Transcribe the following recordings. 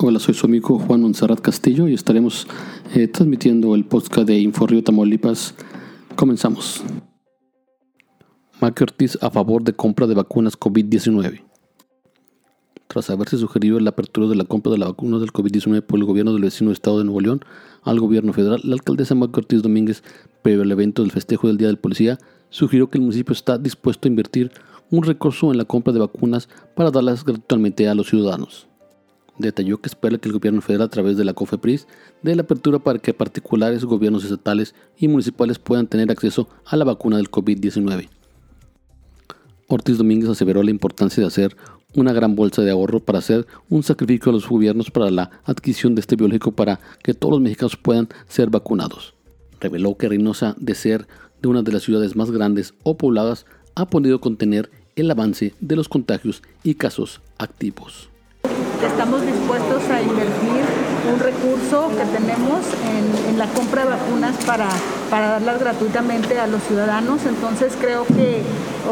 Hola, soy su amigo Juan Monserrat Castillo y estaremos eh, transmitiendo el podcast de Inforrio Tamaulipas. Comenzamos. Mac Ortiz a favor de compra de vacunas COVID-19. Tras haberse sugerido la apertura de la compra de la vacuna del COVID-19 por el gobierno del vecino estado de Nuevo León al gobierno federal, la alcaldesa Mac Ortiz Domínguez, previo al evento del festejo del Día del Policía, sugirió que el municipio está dispuesto a invertir un recurso en la compra de vacunas para darlas gratuitamente a los ciudadanos detalló que espera que el gobierno federal a través de la COFEPRIS dé la apertura para que particulares, gobiernos estatales y municipales puedan tener acceso a la vacuna del COVID-19. Ortiz Domínguez aseveró la importancia de hacer una gran bolsa de ahorro para hacer un sacrificio a los gobiernos para la adquisición de este biológico para que todos los mexicanos puedan ser vacunados. Reveló que Reynosa, de ser de una de las ciudades más grandes o pobladas, ha podido contener el avance de los contagios y casos activos estamos dispuestos a invertir un recurso que tenemos en, la compra de vacunas para, para darlas gratuitamente a los ciudadanos. Entonces creo que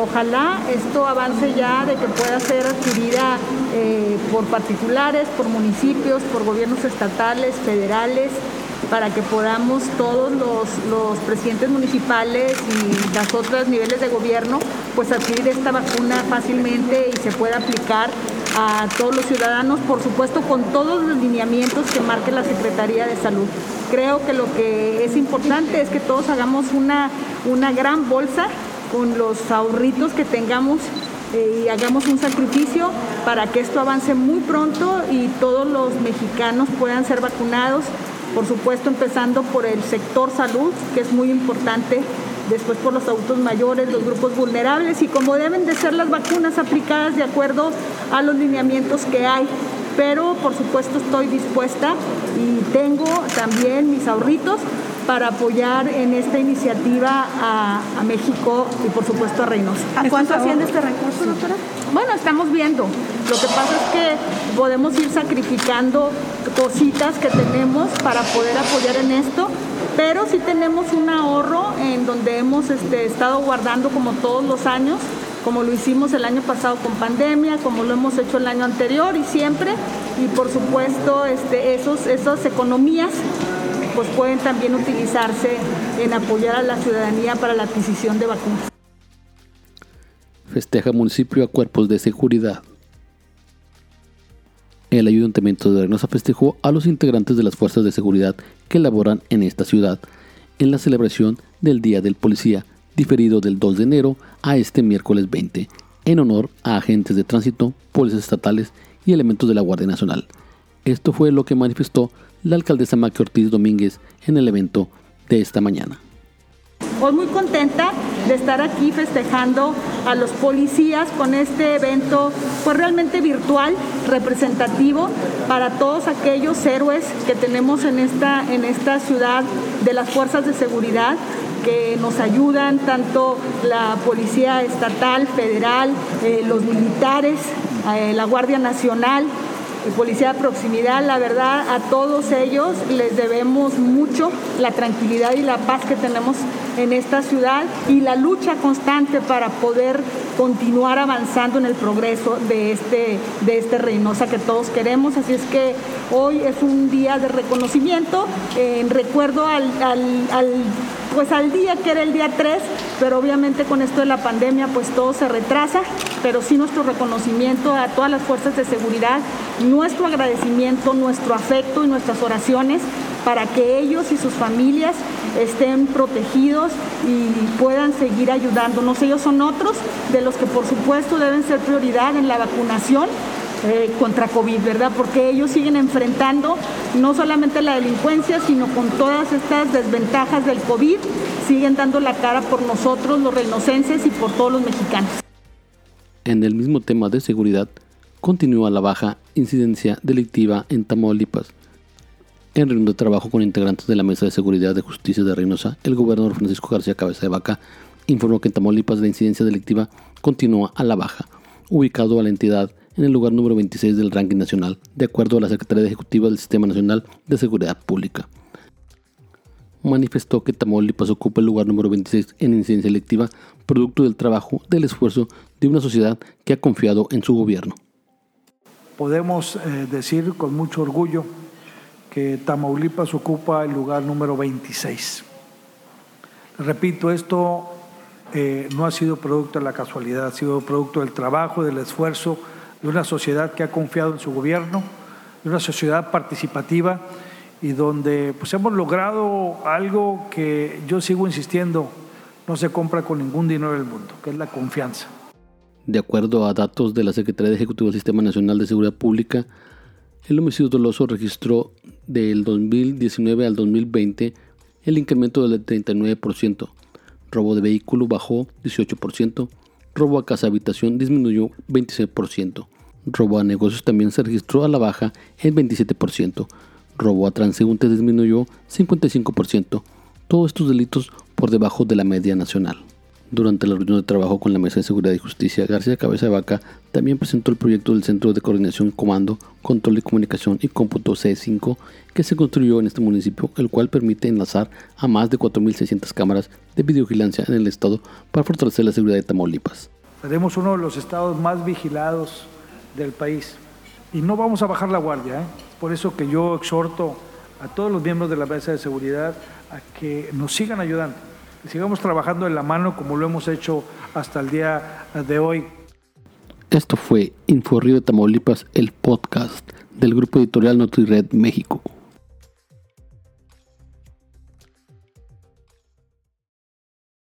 ojalá esto avance ya de que pueda ser adquirida eh, por particulares, por municipios, por gobiernos estatales, federales para que podamos todos los, los, presidentes municipales y las otras niveles de gobierno pues adquirir esta vacuna fácilmente y se pueda aplicar a todos los ciudadanos, por supuesto con todos los lineamientos que marque la Secretaría de Salud. Creo que lo que es importante es que todos hagamos una, una gran bolsa con los ahorritos que tengamos eh, y hagamos un sacrificio para que esto avance muy pronto y todos los mexicanos puedan ser vacunados, por supuesto empezando por el sector salud, que es muy importante después por los adultos mayores, los grupos vulnerables y como deben de ser las vacunas aplicadas de acuerdo a los lineamientos que hay. Pero por supuesto estoy dispuesta y tengo también mis ahorritos para apoyar en esta iniciativa a, México y por supuesto a Reynosa. ¿A cuánto asciende este recurso, doctora? Bueno, estamos viendo. Lo que pasa es que podemos ir sacrificando cositas que tenemos para poder apoyar en esto pero sí tenemos un ahorro en donde hemos este, estado guardando como todos los años, como lo hicimos el año pasado con pandemia, como lo hemos hecho el año anterior y siempre. Y por supuesto, este, esos, esas economías pues pueden también utilizarse en apoyar a la ciudadanía para la adquisición de vacunas. Festeja municipio a cuerpos de seguridad. El Ayuntamiento de Reynosa festejó a los integrantes de las fuerzas de seguridad que laboran en esta ciudad en la celebración del Día del Policía, diferido del 2 de enero a este miércoles 20, en honor a agentes de tránsito, policías estatales y elementos de la Guardia Nacional. Esto fue lo que manifestó la alcaldesa Maqui Ortiz Domínguez en el evento de esta mañana. Hoy muy contenta de estar aquí festejando a los policías con este evento pues realmente virtual, representativo para todos aquellos héroes que tenemos en esta, en esta ciudad de las fuerzas de seguridad que nos ayudan, tanto la Policía Estatal, Federal, eh, los militares, eh, la Guardia Nacional, Policía de Proximidad, la verdad a todos ellos les debemos mucho la tranquilidad y la paz que tenemos en esta ciudad y la lucha constante para poder continuar avanzando en el progreso de este, de este Reynosa que todos queremos. Así es que hoy es un día de reconocimiento en recuerdo al, al, pues al día que era el día 3, pero obviamente con esto de la pandemia pues todo se retrasa, pero sí nuestro reconocimiento a todas las fuerzas de seguridad, nuestro agradecimiento, nuestro afecto y nuestras oraciones para que ellos y sus familias estén protegidos y puedan seguir ayudándonos. Ellos son otros de los que por supuesto deben ser prioridad en la vacunación eh, contra COVID, ¿verdad? Porque ellos siguen enfrentando no solamente la delincuencia, sino con todas estas desventajas del COVID, siguen dando la cara por nosotros, los reinocenses y por todos los mexicanos. En el mismo tema de seguridad, continúa la baja incidencia delictiva en Tamaulipas. En reunión de trabajo con integrantes de la Mesa de Seguridad de Justicia de Reynosa, el gobernador Francisco García Cabeza de Vaca informó que en Tamaulipas la incidencia delictiva continúa a la baja, ubicado a la entidad en el lugar número 26 del ranking nacional, de acuerdo a la Secretaría Ejecutiva del Sistema Nacional de Seguridad Pública. Manifestó que Tamaulipas ocupa el lugar número 26 en incidencia delictiva, producto del trabajo, del esfuerzo de una sociedad que ha confiado en su gobierno. podemos eh, decir con mucho orgullo que Tamaulipas ocupa el lugar número 26. Repito, esto eh, no ha sido producto de la casualidad, ha sido producto del trabajo, del esfuerzo de una sociedad que ha confiado en su gobierno, de una sociedad participativa y donde pues hemos logrado algo que yo sigo insistiendo, no se compra con ningún dinero del mundo, que es la confianza. De acuerdo a datos de la Secretaría de Ejecutivo del Sistema Nacional de Seguridad Pública, el homicidio doloso registró del 2019 al 2020 el incremento del 39%, robo de vehículo bajó 18%, robo a casa habitación disminuyó 26%, robo a negocios también se registró a la baja en 27%, robo a transeúntes disminuyó 55%, todos estos delitos por debajo de la media nacional. Durante la reunión de trabajo con la Mesa de Seguridad y Justicia, García Cabeza de Vaca también presentó el proyecto del Centro de Coordinación, Comando, Control de Comunicación y Cómputo C5 que se construyó en este municipio, el cual permite enlazar a más de 4.600 cámaras de videovigilancia en el estado para fortalecer la seguridad de Tamaulipas. Seremos uno de los estados más vigilados del país y no vamos a bajar la guardia. ¿eh? Por eso que yo exhorto a todos los miembros de la Mesa de Seguridad a que nos sigan ayudando sigamos trabajando en la mano como lo hemos hecho hasta el día de hoy. Esto fue Info Río de Tamaulipas, el podcast del grupo editorial NotiRed México.